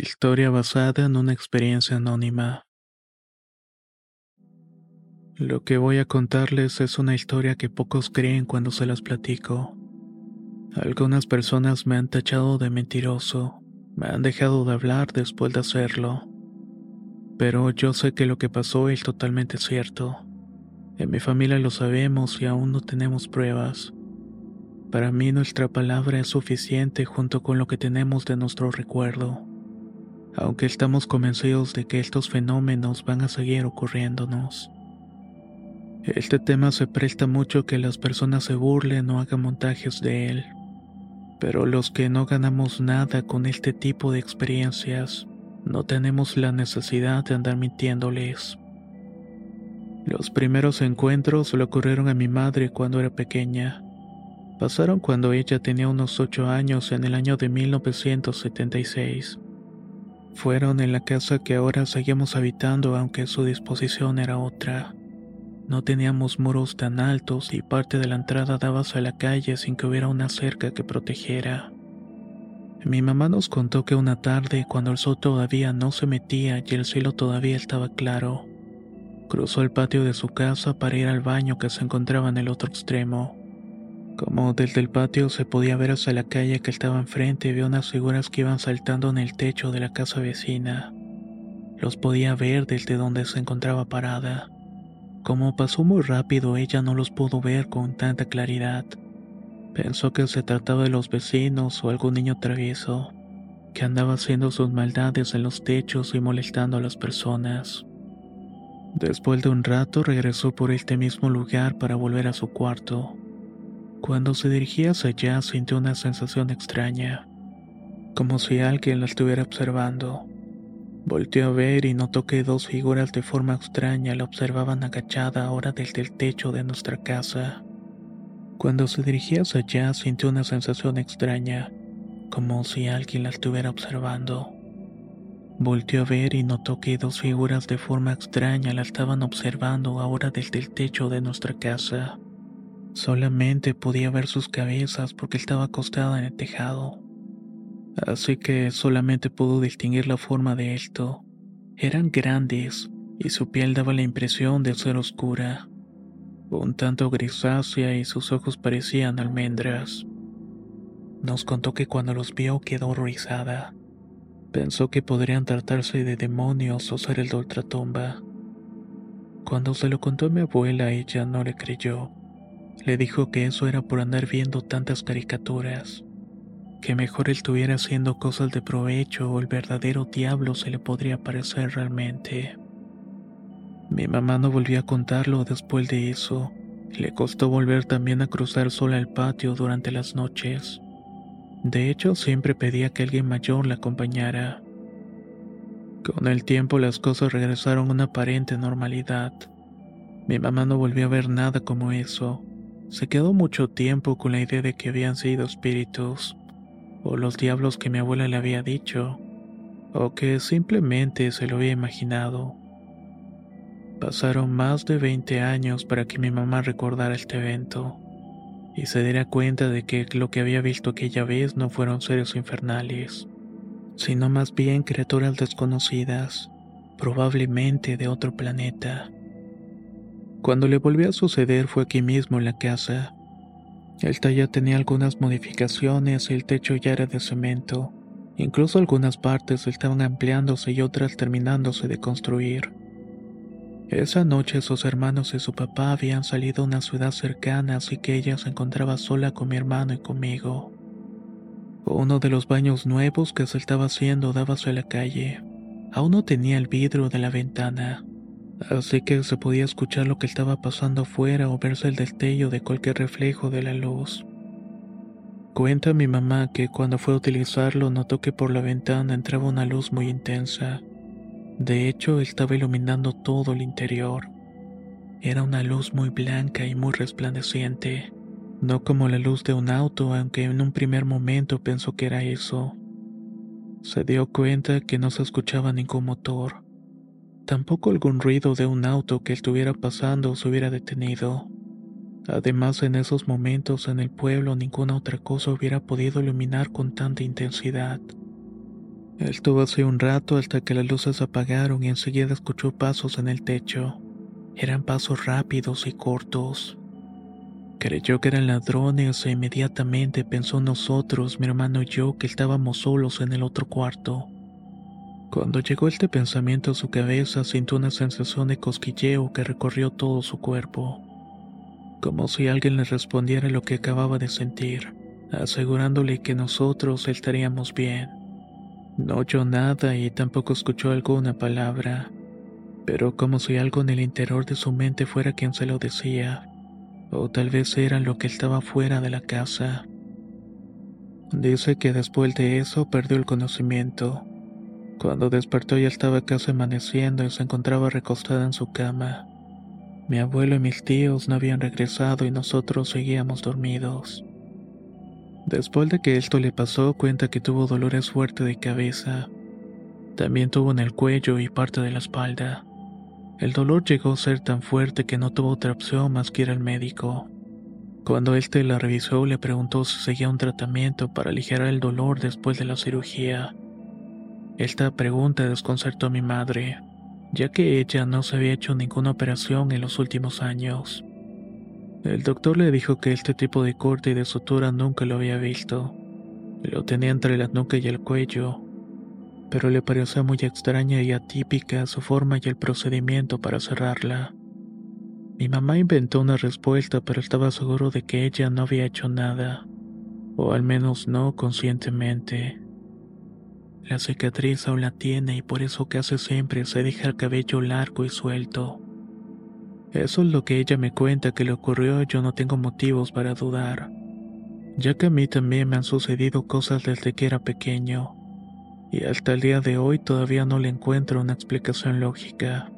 Historia basada en una experiencia anónima. Lo que voy a contarles es una historia que pocos creen cuando se las platico. Algunas personas me han tachado de mentiroso, me han dejado de hablar después de hacerlo. Pero yo sé que lo que pasó es totalmente cierto. En mi familia lo sabemos y aún no tenemos pruebas. Para mí nuestra palabra es suficiente junto con lo que tenemos de nuestro recuerdo aunque estamos convencidos de que estos fenómenos van a seguir ocurriéndonos. Este tema se presta mucho que las personas se burlen o hagan montajes de él, pero los que no ganamos nada con este tipo de experiencias, no tenemos la necesidad de andar mintiéndoles. Los primeros encuentros le ocurrieron a mi madre cuando era pequeña. Pasaron cuando ella tenía unos 8 años en el año de 1976. Fueron en la casa que ahora seguimos habitando aunque su disposición era otra. No teníamos muros tan altos y parte de la entrada daba hacia la calle sin que hubiera una cerca que protegiera. Mi mamá nos contó que una tarde, cuando el sol todavía no se metía y el cielo todavía estaba claro, cruzó el patio de su casa para ir al baño que se encontraba en el otro extremo. Como desde el patio se podía ver hacia la calle que estaba enfrente, vio unas figuras que iban saltando en el techo de la casa vecina. Los podía ver desde donde se encontraba parada. Como pasó muy rápido, ella no los pudo ver con tanta claridad. Pensó que se trataba de los vecinos o algún niño travieso, que andaba haciendo sus maldades en los techos y molestando a las personas. Después de un rato regresó por este mismo lugar para volver a su cuarto. Cuando se dirigía hacia allá sintió una sensación extraña, como si alguien la estuviera observando. Volteó a ver y notó que dos figuras de forma extraña la observaban agachada ahora desde el techo de nuestra casa. Cuando se dirigía hacia allá sintió una sensación extraña, como si alguien la estuviera observando. Volteó a ver y notó que dos figuras de forma extraña la estaban observando ahora desde el techo de nuestra casa. Solamente podía ver sus cabezas porque estaba acostada en el tejado. Así que solamente pudo distinguir la forma de esto. Eran grandes y su piel daba la impresión de ser oscura, un tanto grisácea y sus ojos parecían almendras. Nos contó que cuando los vio quedó horrorizada. Pensó que podrían tratarse de demonios o ser el de ultratumba. Cuando se lo contó a mi abuela, ella no le creyó. Le dijo que eso era por andar viendo tantas caricaturas, que mejor estuviera haciendo cosas de provecho o el verdadero diablo se le podría aparecer realmente. Mi mamá no volvió a contarlo después de eso. Le costó volver también a cruzar sola el patio durante las noches. De hecho, siempre pedía que alguien mayor la acompañara. Con el tiempo las cosas regresaron a una aparente normalidad. Mi mamá no volvió a ver nada como eso. Se quedó mucho tiempo con la idea de que habían sido espíritus, o los diablos que mi abuela le había dicho, o que simplemente se lo había imaginado. Pasaron más de 20 años para que mi mamá recordara este evento y se diera cuenta de que lo que había visto aquella vez no fueron seres infernales, sino más bien criaturas desconocidas, probablemente de otro planeta. Cuando le volvió a suceder fue aquí mismo en la casa. Esta ya tenía algunas modificaciones y el techo ya era de cemento. Incluso algunas partes estaban ampliándose y otras terminándose de construir. Esa noche sus hermanos y su papá habían salido a una ciudad cercana, así que ella se encontraba sola con mi hermano y conmigo. Uno de los baños nuevos que se estaba haciendo daba hacia la calle. Aún no tenía el vidrio de la ventana así que se podía escuchar lo que estaba pasando afuera o verse el destello de cualquier reflejo de la luz. Cuenta mi mamá que cuando fue a utilizarlo notó que por la ventana entraba una luz muy intensa. De hecho, estaba iluminando todo el interior. Era una luz muy blanca y muy resplandeciente, no como la luz de un auto, aunque en un primer momento pensó que era eso. Se dio cuenta que no se escuchaba ningún motor, tampoco algún ruido de un auto que estuviera pasando se hubiera detenido. Además, en esos momentos en el pueblo ninguna otra cosa hubiera podido iluminar con tanta intensidad. Estuvo así un rato hasta que las luces apagaron y enseguida escuchó pasos en el techo. Eran pasos rápidos y cortos. Creyó que eran ladrones e inmediatamente pensó en nosotros, mi hermano y yo, que estábamos solos en el otro cuarto. Cuando llegó este pensamiento a su cabeza, sintió una sensación de cosquilleo que recorrió todo su cuerpo, como si alguien le respondiera lo que acababa de sentir, asegurándole que nosotros estaríamos bien. No oyó nada y tampoco escuchó alguna palabra pero como si algo en el interior de su mente fuera quien se lo decía, o tal vez era lo que estaba fuera de la casa. Dice que después de eso perdió el conocimiento. Cuando despertó ya estaba casi amaneciendo y se encontraba recostada en su cama. Mi abuelo y mis tíos no habían regresado y nosotros seguíamos dormidos. Después de que esto le pasó, cuenta que tuvo dolores fuertes de cabeza. También tuvo en el cuello y parte de la espalda. El dolor llegó a ser tan fuerte que no tuvo otra opción más que ir al médico. Cuando éste la revisó, le preguntó si seguía un tratamiento para aligerar el dolor después de la cirugía. Esta pregunta desconcertó a mi madre, ya que ella no se había hecho ninguna operación en los últimos años. El doctor le dijo que este tipo de corte y de sutura nunca lo había visto. Lo tenía entre la nuca y el cuello, pero le pareció muy extraña y atípica su forma y el procedimiento para cerrarla. Mi mamá inventó una respuesta, pero estaba seguro de que ella no había hecho nada, o al menos no conscientemente. La cicatriz aún la tiene y por eso casi siempre se deja el cabello largo y suelto. Eso es lo que ella me cuenta que le ocurrió yo no tengo motivos para dudar, ya que a mí también me han sucedido cosas desde que era pequeño y hasta el día de hoy todavía no le encuentro una explicación lógica.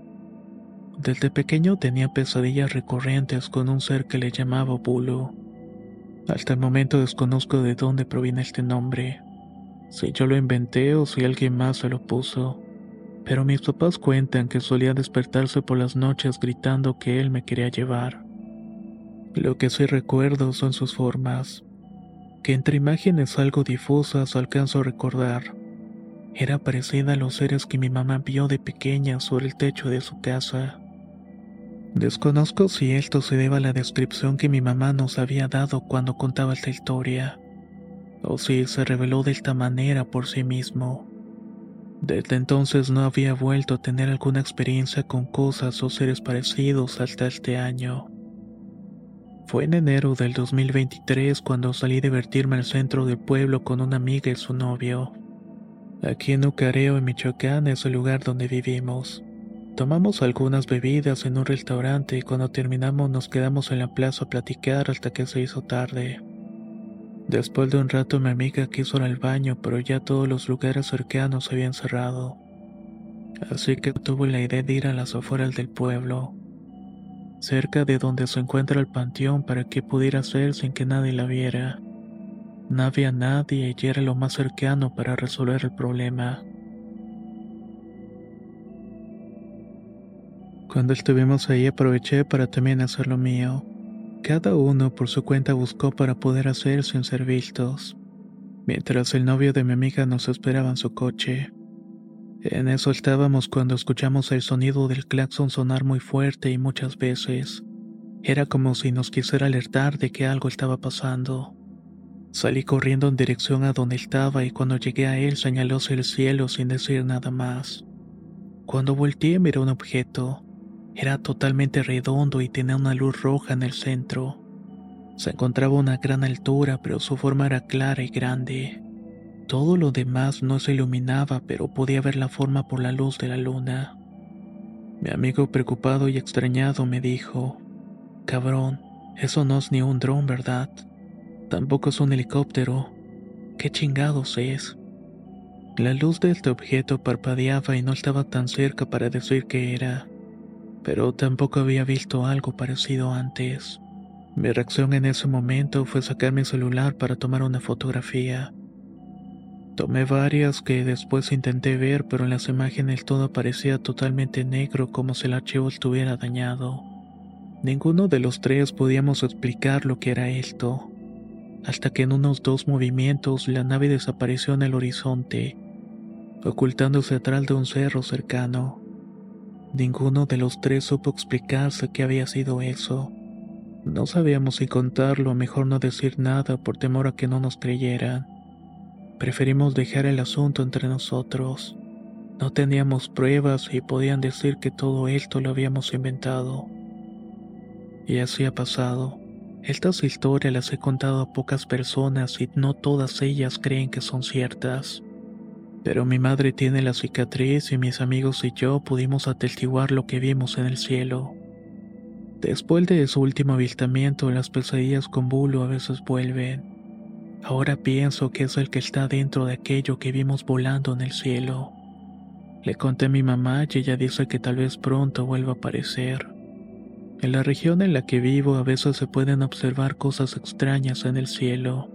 Desde pequeño tenía pesadillas recurrentes con un ser que le llamaba Bulu. Hasta el momento desconozco de dónde proviene este nombre, si yo lo inventé o si alguien más se lo puso, pero mis papás cuentan que solía despertarse por las noches gritando que él me quería llevar. Lo que sí recuerdo son sus formas, que entre imágenes algo difusas alcanzo a recordar era parecida a los seres que mi mamá vio de pequeña sobre el techo de su casa. Desconozco si esto se deba a la descripción que mi mamá nos había dado cuando contaba esta historia, o si se reveló de esta manera por sí mismo. Desde entonces no había vuelto a tener alguna experiencia con cosas o seres parecidos hasta este año. Fue en enero del 2023 cuando salí a divertirme al centro del pueblo con una amiga y su novio. Aquí en Ucareo, en Michoacán, es el lugar donde vivimos. Tomamos algunas bebidas en un restaurante y cuando terminamos nos quedamos en la plaza a platicar hasta que se hizo tarde. Después de un rato mi amiga quiso ir al baño, pero ya todos los lugares cercanos se habían cerrado. Así que tuvo la idea de ir a las afueras del pueblo, cerca de donde se encuentra el panteón para que pudiera hacer sin que nadie la viera. No había nadie y era lo más cercano para resolver el problema. Cuando estuvimos ahí aproveché para también hacer lo mío. Cada uno por su cuenta buscó para poder hacer sin ser vistos, mientras el novio de mi amiga nos esperaba en su coche. En eso estábamos cuando escuchamos el sonido del claxon sonar muy fuerte y muchas veces. Era como si nos quisiera alertar de que algo estaba pasando. Salí corriendo en dirección a donde estaba y cuando llegué a él señaló hacia el cielo sin decir nada más. Cuando volteé miré un objeto. Era totalmente redondo y tenía una luz roja en el centro. Se encontraba a una gran altura, pero su forma era clara y grande. Todo lo demás no se iluminaba, pero podía ver la forma por la luz de la luna. Mi amigo preocupado y extrañado me dijo, Cabrón, eso no es ni un dron, ¿verdad? Tampoco es un helicóptero. ¿Qué chingados es? La luz de este objeto parpadeaba y no estaba tan cerca para decir qué era, pero tampoco había visto algo parecido antes. Mi reacción en ese momento fue sacar mi celular para tomar una fotografía. Tomé varias que después intenté ver, pero en las imágenes todo parecía totalmente negro como si el archivo estuviera dañado. Ninguno de los tres podíamos explicar lo que era esto, hasta que en unos dos movimientos la nave desapareció en el horizonte, ocultándose atrás de un cerro cercano. Ninguno de los tres supo explicarse qué había sido eso. No sabíamos si contarlo o mejor no decir nada por temor a que no nos creyeran. Preferimos dejar el asunto entre nosotros. No teníamos pruebas y podían decir que todo esto lo habíamos inventado. Y así ha pasado. Estas historias las he contado a pocas personas y no todas ellas creen que son ciertas. Pero mi madre tiene la cicatriz y mis amigos y yo pudimos atestiguar lo que vimos en el cielo. Después de su último avistamiento, las pesadillas con bulo a veces vuelven. Ahora pienso que es el que está dentro de aquello que vimos volando en el cielo. Le conté a mi mamá y ella dice que tal vez pronto vuelva a aparecer. En la región en la que vivo a veces se pueden observar cosas extrañas en el cielo.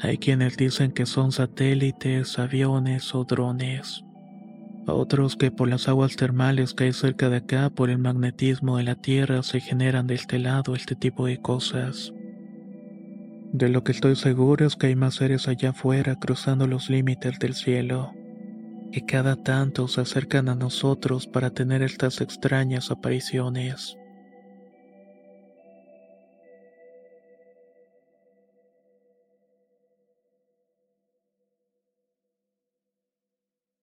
Hay quienes dicen que son satélites, aviones o drones otros que por las aguas termales que hay cerca de acá por el magnetismo de la Tierra se generan de este lado este tipo de cosas. De lo que estoy seguro es que hay más seres allá afuera cruzando los límites del cielo, que cada tanto se acercan a nosotros para tener estas extrañas apariciones.